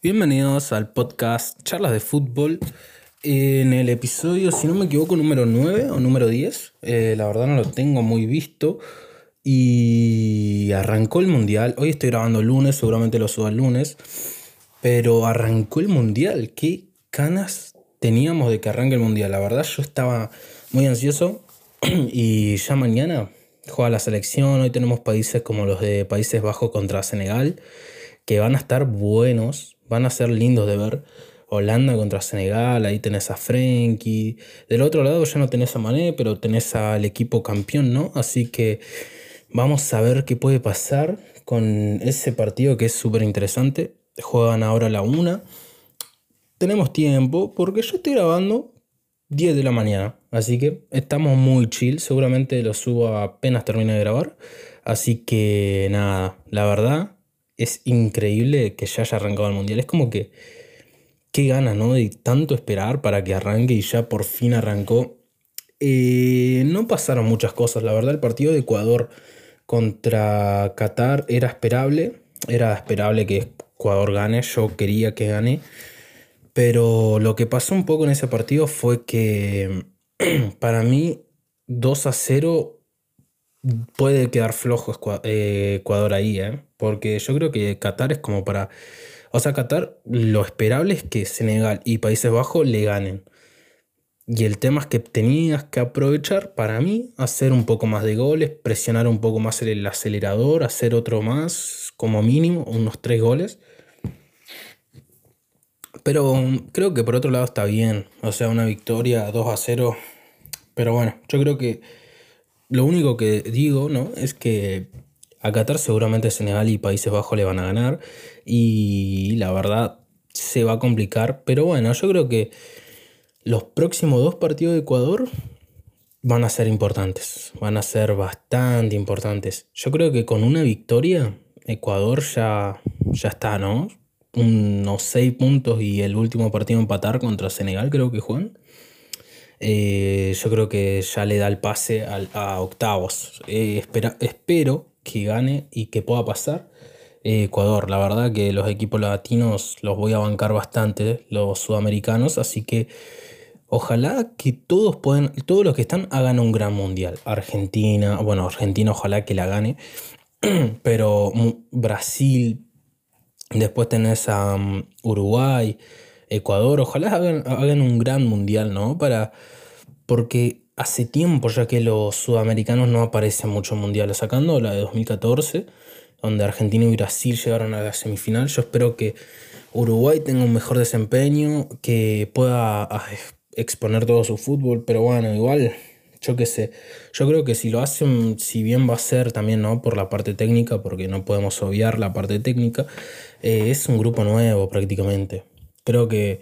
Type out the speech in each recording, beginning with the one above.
Bienvenidos al podcast Charlas de Fútbol. En el episodio, si no me equivoco, número 9 o número 10. Eh, la verdad no lo tengo muy visto. Y arrancó el mundial. Hoy estoy grabando el lunes, seguramente lo subo el lunes. Pero arrancó el mundial. Qué canas teníamos de que arranque el mundial. La verdad, yo estaba muy ansioso. Y ya mañana juega la selección. Hoy tenemos países como los de Países Bajos contra Senegal. Que van a estar buenos van a ser lindos de ver. Holanda contra Senegal, ahí tenés a Frenkie. Del otro lado ya no tenés a Mané, pero tenés al equipo campeón, ¿no? Así que vamos a ver qué puede pasar con ese partido que es súper interesante. Juegan ahora a la una. Tenemos tiempo porque yo estoy grabando 10 de la mañana. Así que estamos muy chill. Seguramente lo subo apenas termine de grabar. Así que nada, la verdad es increíble que ya haya arrancado el mundial. Es como que, qué gana, ¿no? De tanto esperar para que arranque y ya por fin arrancó. Eh, no pasaron muchas cosas, la verdad. El partido de Ecuador contra Qatar era esperable. Era esperable que Ecuador gane. Yo quería que gane. Pero lo que pasó un poco en ese partido fue que para mí 2 a 0 puede quedar flojo eh, Ecuador ahí, ¿eh? Porque yo creo que Qatar es como para... O sea, Qatar lo esperable es que Senegal y Países Bajos le ganen. Y el tema es que tenías que aprovechar, para mí, hacer un poco más de goles, presionar un poco más el acelerador, hacer otro más, como mínimo, unos tres goles. Pero creo que por otro lado está bien. O sea, una victoria 2 a 0. Pero bueno, yo creo que lo único que digo, ¿no? Es que a Qatar seguramente Senegal y Países Bajos le van a ganar. Y la verdad se va a complicar. Pero bueno, yo creo que los próximos dos partidos de Ecuador van a ser importantes. Van a ser bastante importantes. Yo creo que con una victoria, Ecuador ya, ya está, ¿no? Unos seis puntos y el último partido empatar contra Senegal, creo que Juan. Eh, yo creo que ya le da el pase a, octavos. Eh, espero que gane y que pueda pasar. Eh, Ecuador, la verdad que los equipos latinos los voy a bancar bastante, los sudamericanos, así que ojalá que todos puedan, todos los que están hagan un gran mundial. Argentina, bueno, Argentina ojalá que la gane, pero Brasil, después tenés a um, Uruguay, Ecuador, ojalá hagan, un gran mundial, ¿no? Para, porque hace tiempo ya que los sudamericanos no aparecen mucho en mundiales, sacando la de 2014, donde Argentina y Brasil llegaron a la semifinal. Yo espero que Uruguay tenga un mejor desempeño, que pueda ah, exponer todo su fútbol, pero bueno, igual, yo qué sé. Yo creo que si lo hacen, si bien va a ser también, ¿no? Por la parte técnica, porque no podemos obviar la parte técnica, eh, es un grupo nuevo prácticamente. Creo que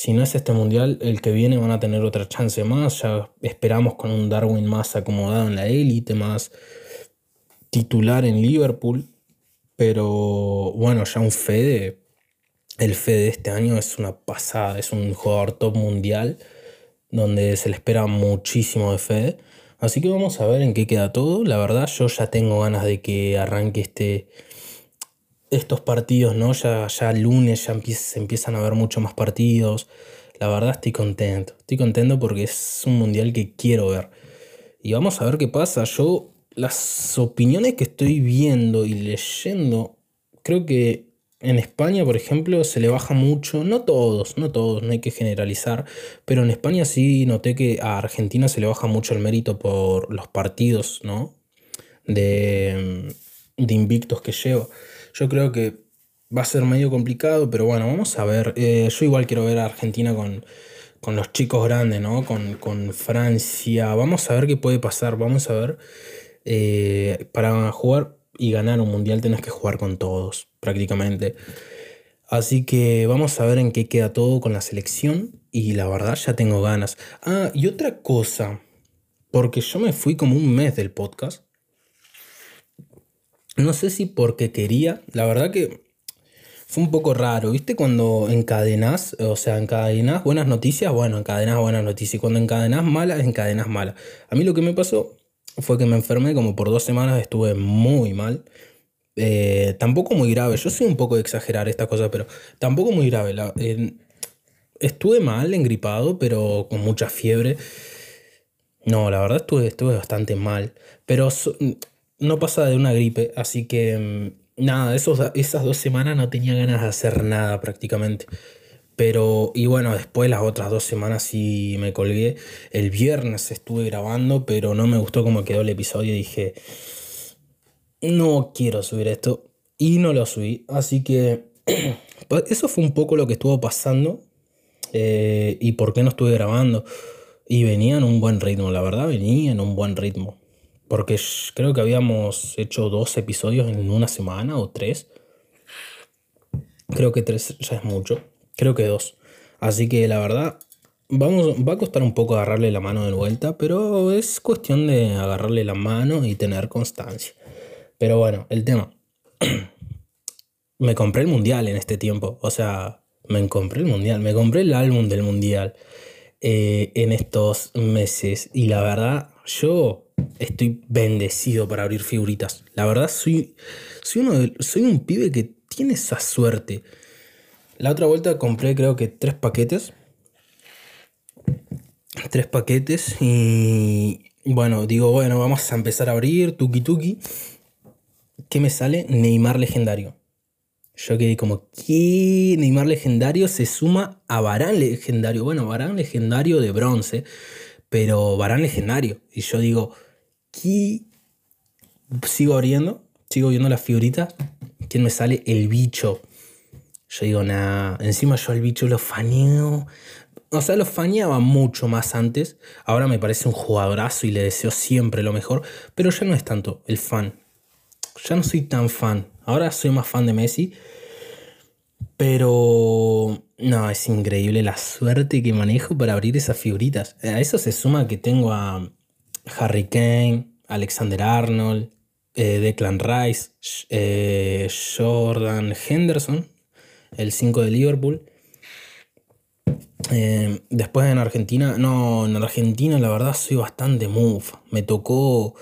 si no es este mundial, el que viene van a tener otra chance más. Ya esperamos con un Darwin más acomodado en la élite, más titular en Liverpool. Pero bueno, ya un Fede, el Fede de este año es una pasada, es un jugador top mundial donde se le espera muchísimo de Fede. Así que vamos a ver en qué queda todo. La verdad, yo ya tengo ganas de que arranque este estos partidos, ¿no? Ya, ya lunes ya empiezan a ver mucho más partidos. La verdad estoy contento. Estoy contento porque es un mundial que quiero ver. Y vamos a ver qué pasa. Yo, las opiniones que estoy viendo y leyendo, creo que en España, por ejemplo, se le baja mucho. No todos, no todos, no hay que generalizar. Pero en España sí noté que a Argentina se le baja mucho el mérito por los partidos, ¿no? De, de invictos que lleva. Yo creo que va a ser medio complicado, pero bueno, vamos a ver. Eh, yo igual quiero ver a Argentina con, los chicos grandes, ¿no? Con, Francia. Vamos a ver qué puede pasar. Vamos a ver. Eh, para jugar y ganar un mundial tenés que jugar con todos, prácticamente. Así que vamos a ver en qué queda todo con la selección. Y la verdad ya tengo ganas. Ah, y otra cosa. Porque yo me fui como un mes del podcast. No sé si porque quería, la verdad que fue un poco raro, ¿viste? Cuando encadenas, o sea, encadenas buenas noticias, bueno, encadenas buenas noticias. Y cuando encadenas malas, encadenas malas. A mí lo que me pasó fue que me enfermé, como por dos semanas estuve muy mal. Eh, tampoco muy grave. Yo soy un poco de exagerar esta cosa, pero tampoco muy grave. estuve mal, engripado, pero con mucha fiebre. No, la verdad estuve, estuve bastante mal. Pero no pasa de una gripe, así que mm, nada, esos, esas dos semanas no tenía ganas de hacer nada prácticamente. Pero, y bueno, después las otras dos semanas sí me colgué. El viernes estuve grabando, pero no me gustó cómo quedó el episodio. Dije, no quiero subir esto. Y no lo subí. Así que pues eso fue un poco lo que estuvo pasando. Eh, y por qué no estuve grabando. Y venía en un buen ritmo, la verdad, venía en un buen ritmo. Porque creo que habíamos hecho dos episodios en una semana o tres. Creo que tres ya es mucho. Creo que dos. Así que la verdad, vamos, va a costar un poco agarrarle la mano de vuelta, pero es cuestión de agarrarle la mano y tener constancia. Pero bueno, el tema. me compré el mundial en este tiempo. O sea, me compré el mundial. Me compré el álbum del mundial eh, en estos meses. Y la verdad, yo estoy bendecido para abrir figuritas. La verdad, soy, soy, uno soy un pibe que tiene esa suerte. La otra vuelta compré creo que tres paquetes. Tres paquetes y bueno, digo, bueno, vamos a empezar a abrir, tuki tuki. ¿Qué me sale? Neymar legendario. Yo quedé como, ¿qué? Neymar legendario se suma a Barán legendario. Bueno, Barán legendario de bronce, pero Barán legendario. Y yo digo, ¿qué? Sigo abriendo, sigo viendo las figuritas. ¿Quién me sale? El bicho. Yo digo, nada, encima yo al bicho lo faneo. O sea, lo faneaba mucho más antes. Ahora me parece un jugadorazo y le deseo siempre lo mejor. Pero ya no es tanto el fan. Ya no soy tan fan. Ahora soy más fan de Messi. Pero no, es increíble la suerte que manejo para abrir esas figuritas. A eso se suma que tengo a Harry Kane, Alexander Arnold, eh, Declan Rice, eh, Jordan Henderson, el 5 de Liverpool. Eh, después en Argentina, no, en Argentina la verdad soy bastante move. Me tocó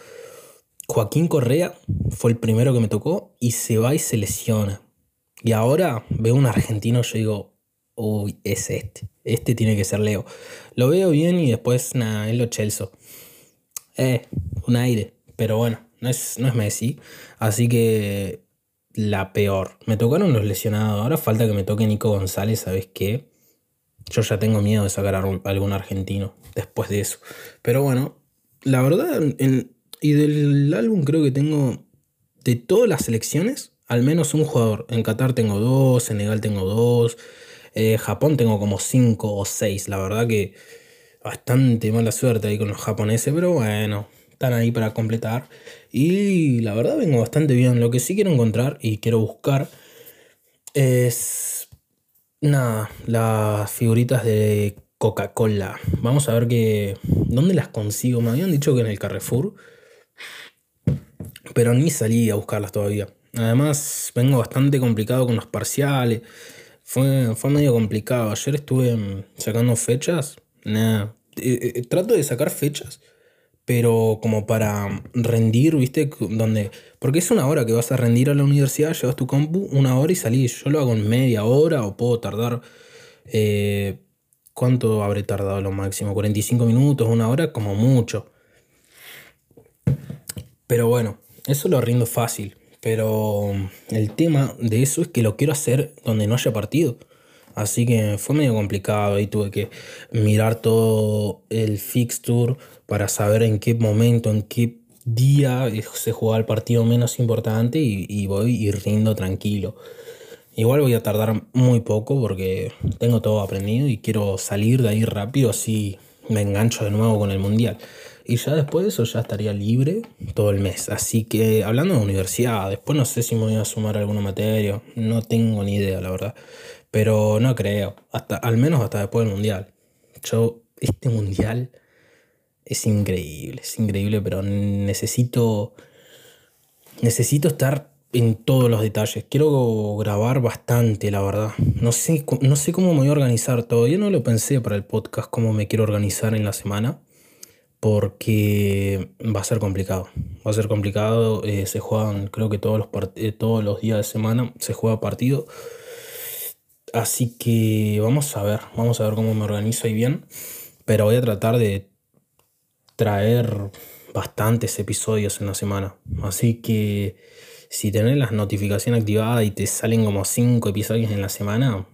Joaquín Correa, fue el primero que me tocó, y se va y se lesiona. Y ahora veo un argentino, yo digo, uy, es este. Este tiene que ser Leo. Lo veo bien y después, nada, es lo Chelsea. Eh, un aire. Pero bueno, no es, no es Messi. Así que la peor. Me tocaron los lesionados. Ahora falta que me toque Nico González, ¿sabes qué? Yo ya tengo miedo de sacar a algún argentino después de eso. Pero bueno, la verdad, y del álbum creo que tengo de todas las selecciones, al menos un jugador. En Qatar tengo dos, Senegal tengo dos, eh, Japón tengo como cinco o seis. La verdad que bastante mala suerte ahí con los japoneses, pero bueno, están ahí para completar. Y la verdad vengo bastante bien. Lo que sí quiero encontrar y quiero buscar es... Nada, las figuritas de Coca-Cola. Vamos a ver que... ¿Dónde las consigo? Me habían dicho que en el Carrefour. Pero ni salí a buscarlas todavía. Además, vengo bastante complicado con los parciales. Fue, fue medio complicado. Ayer estuve sacando fechas. Nada. Eh, eh, trato de sacar fechas pero como para rendir, ¿viste? Donde, porque es una hora que vas a rendir a la universidad, llevas tu compu, una hora y salís. Yo lo hago en media hora o puedo tardar... Eh, ¿Cuánto habré tardado lo máximo? ¿45 minutos? ¿Una hora? Como mucho. Pero bueno, eso lo rindo fácil. Pero el tema de eso es que lo quiero hacer donde no haya partido. Así que fue medio complicado. Ahí tuve que mirar todo el fixture para saber en qué momento, en qué día se juega el partido menos importante y, voy y rindo tranquilo. Igual voy a tardar muy poco porque tengo todo aprendido y quiero salir de ahí rápido así me engancho de nuevo con el mundial. Y ya después de eso ya estaría libre todo el mes. Así que hablando de universidad, después no sé si me voy a sumar alguna materia. No tengo ni idea, la verdad. Pero no creo. Hasta, al menos hasta después del mundial. Yo, este mundial es increíble, es increíble, pero necesito, necesito estar en todos los detalles. Quiero grabar bastante, la verdad. No sé, no sé cómo me voy a organizar. Todavía no lo pensé para el podcast, cómo me quiero organizar en la semana. porque va a ser complicado. Va a ser complicado. Eh, se juegan, creo que todos los, eh, todos los días de semana se juega partido. Así que vamos a ver, vamos a ver cómo me organizo ahí bien. Pero voy a tratar de traer bastantes episodios en la semana. Así que si tenés las notificaciones activadas y te salen como 5 episodios en la semana,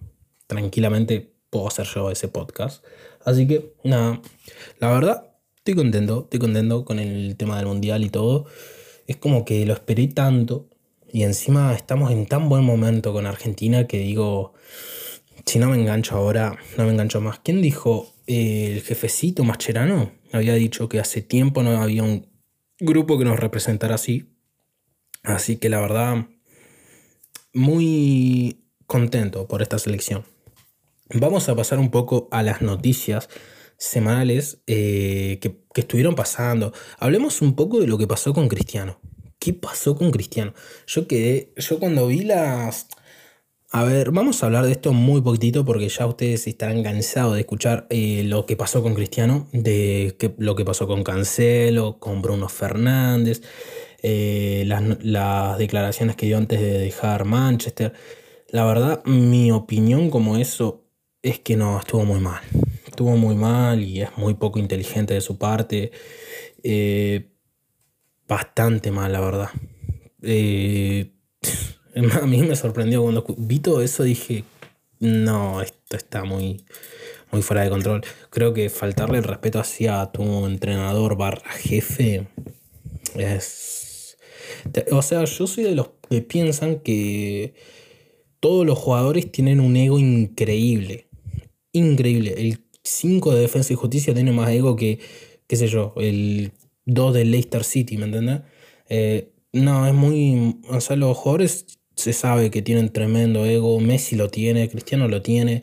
tranquilamente puedo hacer yo ese podcast. Así que nada, la verdad Estoy contento, estoy contento con el tema del mundial y todo. Es como que lo esperé tanto y encima estamos en tan buen momento con Argentina que digo, si no me engancho ahora, no me engancho más. ¿Quién dijo? el jefecito Mascherano había dicho que hace tiempo no había un grupo que nos representara así. Así que la verdad, muy contento por esta selección. Vamos a pasar un poco a las noticias semanales eh, que, estuvieron pasando. Hablemos un poco de lo que pasó con Cristiano. ¿Qué pasó con Cristiano? Yo quedé, yo cuando vi las... A ver, vamos a hablar de esto muy poquitito porque ya ustedes estarán cansados de escuchar eh, lo que pasó con Cristiano, de lo que pasó con Cancelo, con Bruno Fernández, eh, las, declaraciones que dio antes de dejar Manchester. La verdad, mi opinión como eso es que no, estuvo muy mal estuvo muy mal y es muy poco inteligente de su parte. Eh, bastante mal, la verdad. Eh, a mí me sorprendió cuando vi todo eso, dije, no, esto está muy, muy fuera de control. Creo que faltarle el respeto hacia tu entrenador barra jefe es... O sea, yo soy de los que piensan que todos los jugadores tienen un ego increíble. Increíble. El 5 de Defensa y Justicia tiene más ego que, qué sé yo, el 2 del Leicester City, ¿me entiendes? Eh, no, es muy... O sea, los jugadores se sabe que tienen tremendo ego, Messi lo tiene, Cristiano lo tiene.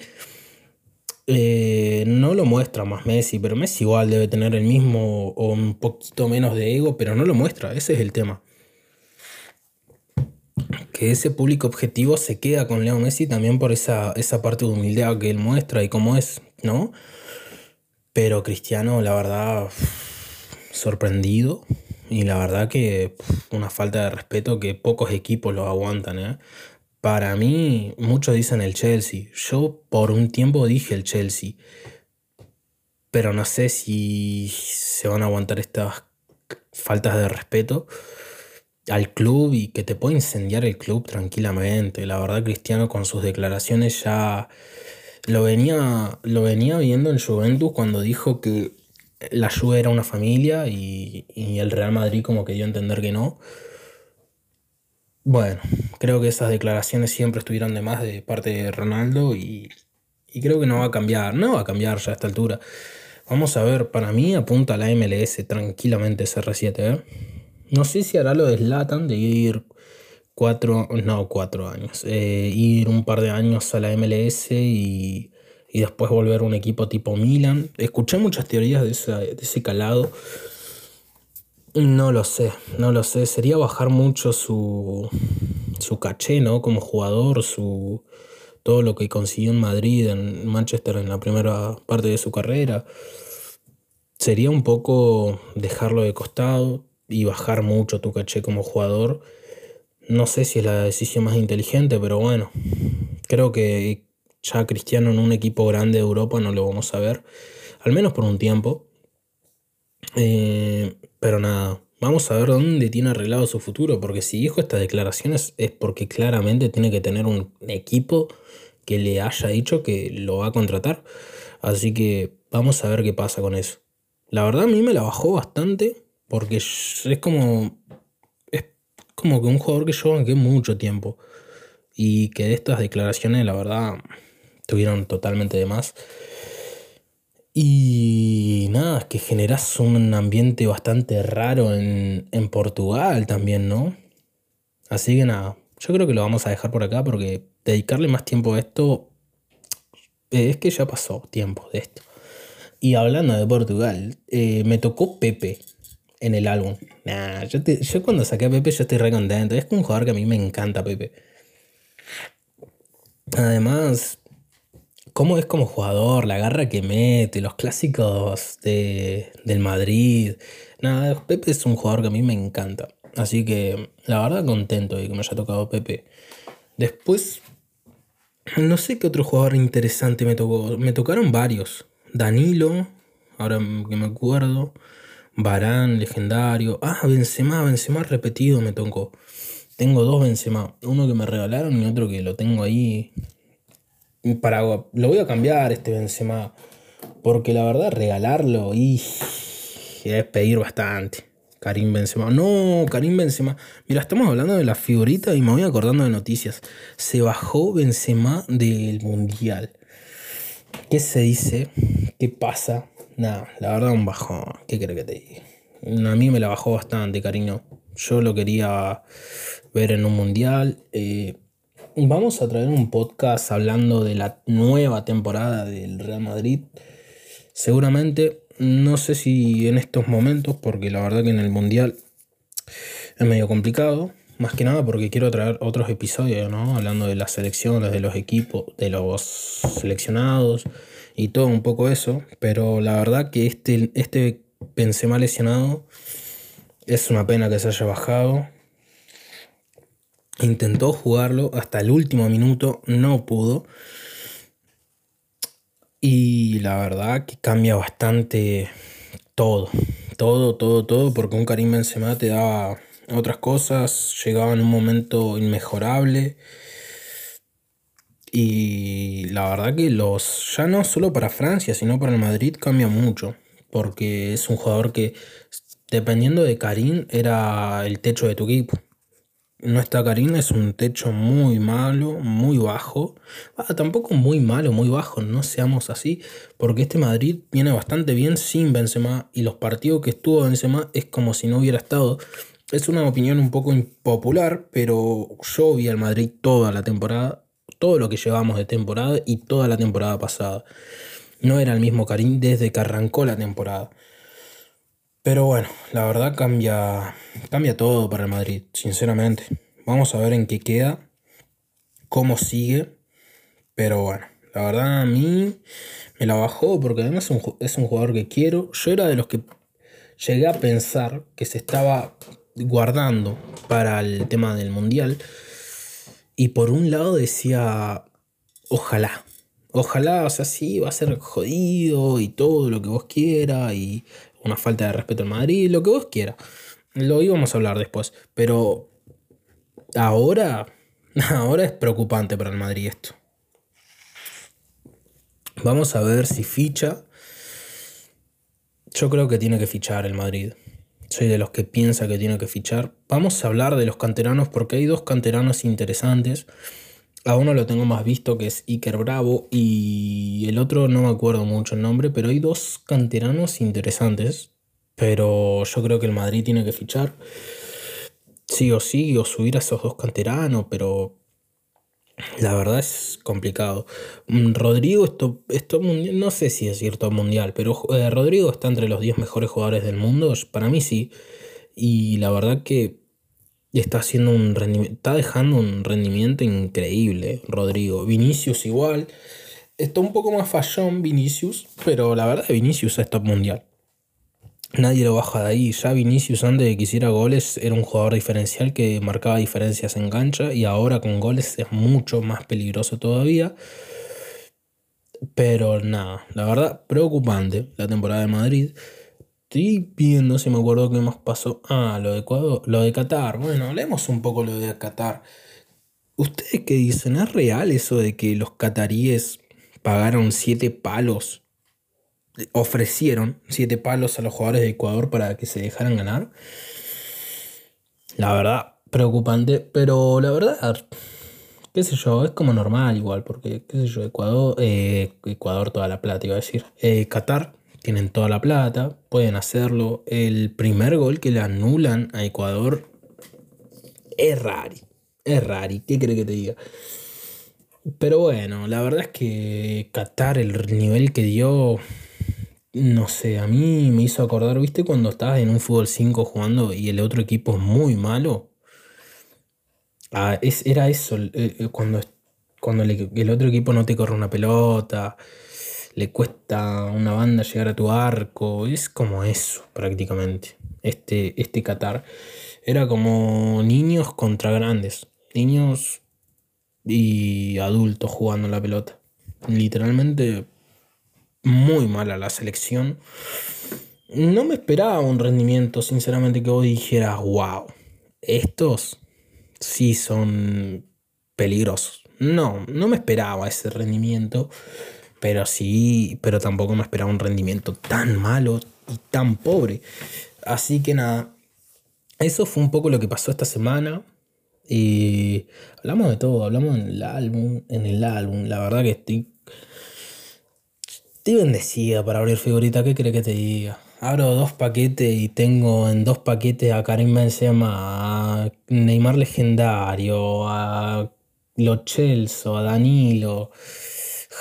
Eh, no lo muestra más Messi, pero Messi igual debe tener el mismo o un poquito menos de ego, pero no lo muestra, ese es el tema. Que ese público objetivo se queda con Leo Messi también por esa, esa parte de humildad que él muestra y cómo es. ¿no? Pero Cristiano, la verdad, sorprendido. Y la verdad que una falta de respeto que pocos equipos lo aguantan. ¿eh? Para mí, muchos dicen el Chelsea. Yo por un tiempo dije el Chelsea. Pero no sé si se van a aguantar estas faltas de respeto al club y que te puede incendiar el club tranquilamente. La verdad, Cristiano con sus declaraciones ya lo venía, lo venía viendo en Juventus cuando dijo que la Juve era una familia y, el Real Madrid como que dio a entender que no. Bueno, creo que esas declaraciones siempre estuvieron de más de parte de Ronaldo y, creo que no va a cambiar, no va a cambiar ya a esta altura. Vamos a ver, para mí apunta a la MLS tranquilamente CR7. ¿eh? No sé si hará lo de Slatan de ir cuatro, no, cuatro años. Eh, ir un par de años a la MLS y, después volver a un equipo tipo Milan. Escuché muchas teorías de, ese calado. No lo sé, no lo sé. Sería bajar mucho su, su caché, ¿no? Como jugador, su, todo lo que consiguió en Madrid, en Manchester en la primera parte de su carrera. Sería un poco dejarlo de costado y bajar mucho tu caché como jugador no sé si es la decisión más inteligente, pero bueno, creo que ya Cristiano en un equipo grande de Europa no lo vamos a ver, al menos por un tiempo. Eh, pero nada, vamos a ver dónde tiene arreglado su futuro, porque si dijo estas declaraciones es porque claramente tiene que tener un equipo que le haya dicho que lo va a contratar. Así que vamos a ver qué pasa con eso. La verdad a mí me la bajó bastante, porque es como como que un jugador que yo banqué mucho tiempo. Y que estas declaraciones, la verdad, tuvieron totalmente de más. Y nada, es que generas un ambiente bastante raro en, Portugal también, ¿no? Así que nada, yo creo que lo vamos a dejar por acá porque dedicarle más tiempo a esto es que ya pasó tiempo de esto. Y hablando de Portugal, eh, me tocó Pepe en el álbum. Nah, yo, yo cuando saqué a Pepe yo estoy re contento. Es un jugador que a mí me encanta Pepe. Además, cómo es como jugador, la garra que mete, los clásicos de, del Madrid. Nada, Pepe es un jugador que a mí me encanta. Así que la verdad contento de que me haya tocado Pepe. Después, no sé qué otro jugador interesante me tocó. Me tocaron varios. Danilo, ahora que me acuerdo. Barán, legendario. Ah, Benzema, Benzema repetido me tocó. Tengo dos Benzema. Uno que me regalaron y otro que lo tengo ahí. Para, lo voy a cambiar este Benzema. Porque la verdad, regalarlo y es pedir bastante. Karim Benzema. No, Karim Benzema. Mira, estamos hablando de la figurita y me voy acordando de noticias. Se bajó Benzema del Mundial. ¿Qué se dice? ¿Qué pasa? Nada, la verdad un bajón. ¿Qué crees que te diga? A mí me la bajó bastante, cariño. Yo lo quería ver en un mundial. Eh, vamos a traer un podcast hablando de la nueva temporada del Real Madrid. Seguramente, no sé si en estos momentos, porque la verdad que en el mundial es medio complicado. Más que nada porque quiero traer otros episodios, ¿no? Hablando de las selecciones, de los equipos, de los seleccionados y todo un poco eso. Pero la verdad que este, este mal lesionado es una pena que se haya bajado. Intentó jugarlo hasta el último minuto, no pudo. Y la verdad que cambia bastante todo. Todo, todo, todo. Porque un Karim Benzema te da otras cosas. Llegaba en un momento inmejorable. Y la verdad que los, ya no solo para Francia, sino para el Madrid cambia mucho. Porque es un jugador que, dependiendo de Karim, era el techo de tu equipo. No está Karim, es un techo muy malo, muy bajo. Ah, tampoco muy malo, muy bajo, no seamos así. Porque este Madrid viene bastante bien sin Benzema. Y los partidos que estuvo Benzema es como si no hubiera estado. Es una opinión un poco impopular, pero yo vi al Madrid toda la temporada todo lo que llevamos de temporada y toda la temporada pasada. No era el mismo Karim desde que arrancó la temporada. Pero bueno, la verdad cambia, cambia todo para el Madrid, sinceramente. Vamos a ver en qué queda, cómo sigue. Pero bueno, la verdad a mí me la bajó porque además es un, jugador que quiero. Yo era de los que llegué a pensar que se estaba guardando para el tema del Mundial y por un lado decía, ojalá, ojalá, o sea, sí, va a ser jodido y todo lo que vos quieras y una falta de respeto al Madrid, lo que vos quieras. Lo íbamos a hablar después, pero ahora, ahora es preocupante para el Madrid esto. Vamos a ver si ficha. Yo creo que tiene que fichar el Madrid. Soy de los que piensa que tiene que fichar. Vamos a hablar de los canteranos porque hay dos canteranos interesantes. A uno lo tengo más visto que es Iker Bravo y el otro no me acuerdo mucho el nombre, pero hay dos canteranos interesantes. Pero yo creo que el Madrid tiene que fichar sí o sí o subir a esos dos canteranos, pero la verdad es complicado. Mm, Rodrigo, esto, esto no sé si es cierto mundial, pero eh, Rodrigo está entre los 10 mejores jugadores del mundo. Para mí sí. Y la verdad que está haciendo un rendimiento, está dejando un rendimiento increíble, Rodrigo. Vinicius igual. Está un poco más fallón Vinicius, pero la verdad Vinicius es top mundial. Nadie lo baja de ahí. Ya Vinicius antes de que hiciera goles era un jugador diferencial que marcaba diferencias en cancha y ahora con goles es mucho más peligroso todavía. Pero nada, la verdad, preocupante la temporada de Madrid. Estoy viendo si me acuerdo qué más pasó. Ah, lo de Ecuador, lo de Qatar. Bueno, hablemos un poco lo de Qatar. ¿Ustedes qué dicen? ¿Es real eso de que los cataríes pagaron siete palos ofrecieron siete palos a los jugadores de Ecuador para que se dejaran ganar. La verdad, preocupante, pero la verdad, qué sé yo, es como normal igual, porque, qué sé yo, Ecuador, eh, Ecuador toda la plata, iba a decir, eh, Qatar tienen toda la plata, pueden hacerlo. El primer gol que le anulan a Ecuador es rari, es rari, ¿qué cree que te diga? Pero bueno, la verdad es que Qatar, el nivel que dio, no sé, a mí me hizo acordar, ¿viste? Cuando estabas en un fútbol 5 jugando y el otro equipo es muy malo. Ah, es, era eso, eh, eh, cuando, cuando el otro equipo no te corre una pelota, le cuesta una banda llegar a tu arco, es como eso prácticamente. Este, este Qatar era como niños contra grandes, niños y adultos jugando la pelota. Literalmente muy mala la selección. No me esperaba un rendimiento, sinceramente, que vos dijeras, wow, estos sí son peligrosos. No, no me esperaba ese rendimiento, pero sí, pero tampoco me esperaba un rendimiento tan malo y tan pobre. Así que nada, eso fue un poco lo que pasó esta semana. Y hablamos de todo, hablamos en el álbum, en el álbum. La verdad que estoy, estoy bendecida para abrir figurita. ¿Qué crees que te diga? Abro dos paquetes y tengo en dos paquetes a Karim Benzema, a Neymar Legendario, a Lo Celso, a Danilo,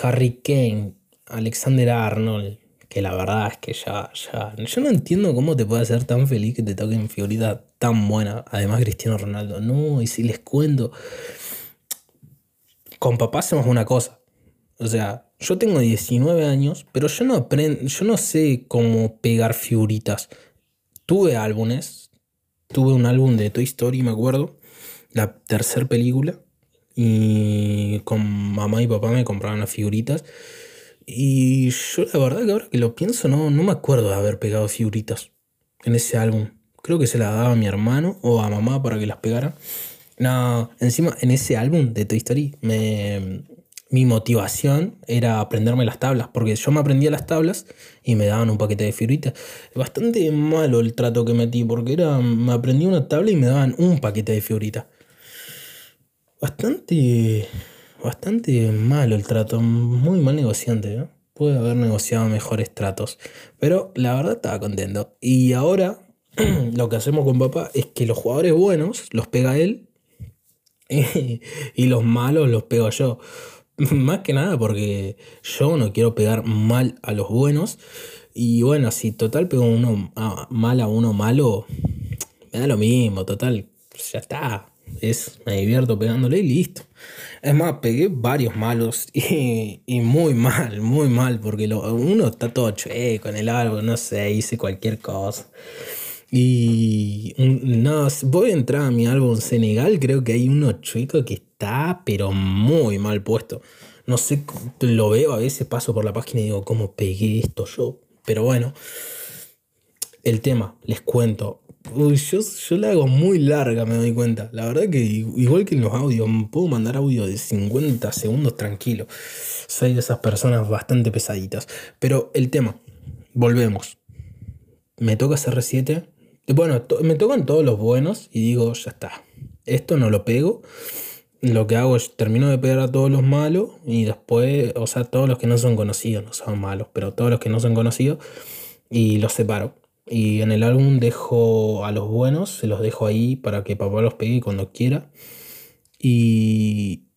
Harry Kane, Alexander Arnold, que la verdad es que ya, ya, yo no entiendo cómo te puede hacer tan feliz que te toquen figuritas tan buenas, además Cristiano Ronaldo, no, y si les cuento, con papá hacemos una cosa, o sea, yo tengo 19 años, pero yo no aprendo, yo no sé cómo pegar figuritas. Tuve álbumes, tuve un álbum de Toy Story, me acuerdo, la tercera película, y con mamá y papá me compraban las figuritas. Y yo la verdad que ahora que lo pienso no, no me acuerdo de haber pegado figuritas en ese álbum. Creo que se las daba a mi hermano o a mamá para que las pegara. No, encima en ese álbum de Toy Story me, mi motivación era aprenderme las tablas, porque yo me aprendía las tablas y me daban un paquete de figuritas. Bastante malo el trato que metí, porque era, me aprendí una tabla y me daban un paquete de figuritas. Bastante, bastante malo el trato, muy mal negociante, ¿no? Pude haber negociado mejores tratos, pero la verdad estaba contento. Y ahora lo que hacemos con papá es que los jugadores buenos los pega él y los malos los pego yo. Más que nada porque yo no quiero pegar mal a los buenos. Y bueno, si total pego uno mal a uno malo, me da lo mismo, total, ya está. Es, me divierto pegándole y listo. Es más, pegué varios malos y, muy mal, muy mal, porque lo, uno está todo chueco en el árbol, no sé, hice cualquier cosa. Y no, voy a entrar a mi álbum Senegal, creo que hay uno chueco que está, pero muy mal puesto. No sé, lo veo a veces, paso por la página y digo, ¿cómo pegué esto yo? Pero bueno, el tema, les cuento. Uy, yo, yo la hago muy larga, me doy cuenta. La verdad que igual que en los audios, puedo mandar audio de 50 segundos tranquilo. Soy de esas personas bastante pesaditas. Pero el tema, volvemos. Me toca CR7 bueno, me tocan todos los buenos y digo, ya está. Esto no lo pego. Lo que hago es termino de pegar a todos los malos y después, o sea, todos los que no son conocidos, no son malos, pero todos los que no son conocidos y los separo. Y en el álbum dejo a los buenos, se los dejo ahí para que papá los pegue cuando quiera. Y,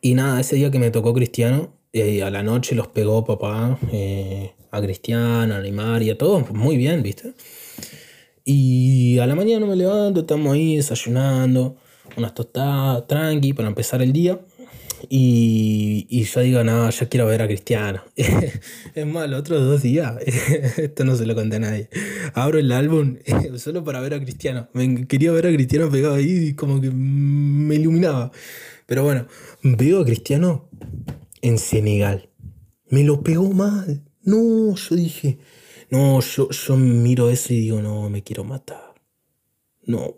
y nada, ese día que me tocó Cristiano, eh, a la noche los pegó papá eh, a Cristiano, a Neymar y a todos, muy bien, ¿viste? Y a la mañana me levanto, estamos ahí desayunando, unas tostadas tranqui para empezar el día. Y, y yo digo, no, yo quiero ver a Cristiano. es más, los otros dos días, esto no se lo conté a nadie. Abro el álbum solo para ver a Cristiano. Quería ver a Cristiano pegado ahí y como que me iluminaba. Pero bueno, veo a Cristiano en Senegal. Me lo pegó mal. No, yo dije, no, yo, yo miro eso y digo, no, me quiero matar. No,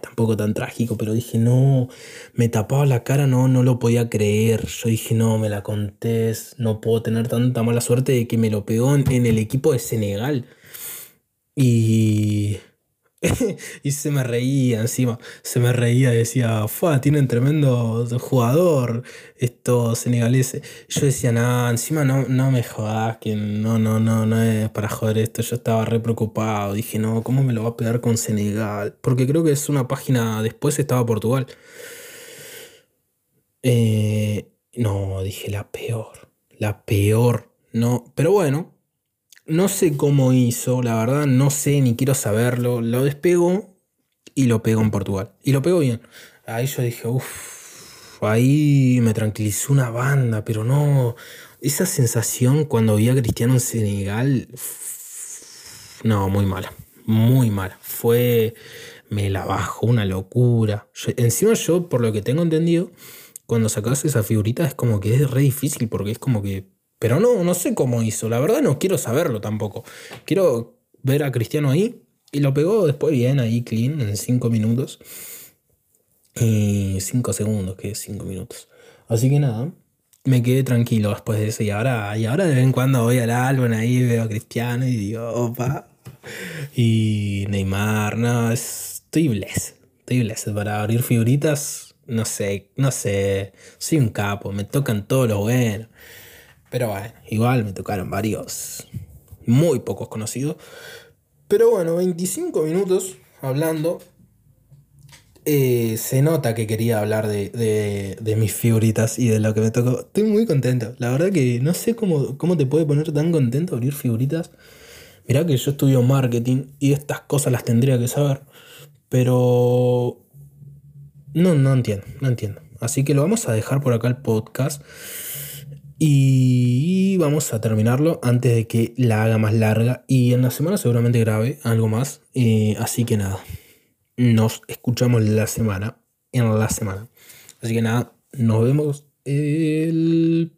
tampoco tan trágico, pero dije, no, me tapaba la cara, no, no lo podía creer. Yo dije, no, me la contés, no puedo tener tanta mala suerte de que me lo pegó en el equipo de Senegal. Y y se me reía encima, se me reía decía, Fua, tienen tremendo jugador estos senegaleses. Yo decía, no, encima no, no me jodas, que no, no, no, no es para joder esto. Yo estaba re preocupado, dije, no, ¿cómo me lo va a pegar con Senegal? Porque creo que es una página, después estaba Portugal. Eh, no, dije la peor, la peor. No, pero bueno, no sé cómo hizo, la verdad, no sé ni quiero saberlo. Lo despego y lo pego en Portugal. Y lo pego bien. Ahí yo dije, uff, ahí me tranquilizó una banda, pero no. Esa sensación cuando vi a Cristiano en Senegal. No, muy mala. Muy mala. Fue. Me la bajó una locura. encima, yo, por lo que tengo entendido, cuando sacas esa figurita es como que es re difícil porque es como que. Pero no, no sé cómo hizo. La verdad no quiero saberlo tampoco. Quiero ver a Cristiano ahí. Y lo pegó después bien ahí, clean, en 5 minutos. Y 5 segundos, que es 5 minutos. Así que nada, me quedé tranquilo después de eso. Y ahora, y ahora de vez en cuando voy al álbum ahí, veo a Cristiano y digo, opa. Y Neymar, no, estoy blessed. Estoy blessed para abrir figuritas. No sé, no sé. Soy un capo, me tocan todo lo bueno. Pero bueno, igual me tocaron varios muy pocos conocidos. Pero bueno, 25 minutos hablando eh, se nota que quería hablar de, mis figuritas y de lo que me tocó. Estoy muy contento. La verdad que no sé cómo, cómo te puede poner tan contento abrir figuritas. Mirá que yo estudio marketing y estas cosas las tendría que saber. Pero... No, no entiendo, no entiendo. Así que lo vamos a dejar por acá el podcast. Y vamos a terminarlo antes de que la haga más larga. Y en la semana seguramente grabe algo más. Así que nada nos escuchamos la semana, en la semana. Así que nada, nos vemos en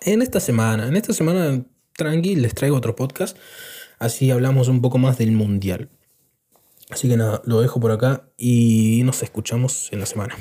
esta semana. En esta semana, tranqui, les traigo otro podcast. Así hablamos un poco más del mundial. Así que nada, lo dejo por acá y nos escuchamos en la semana.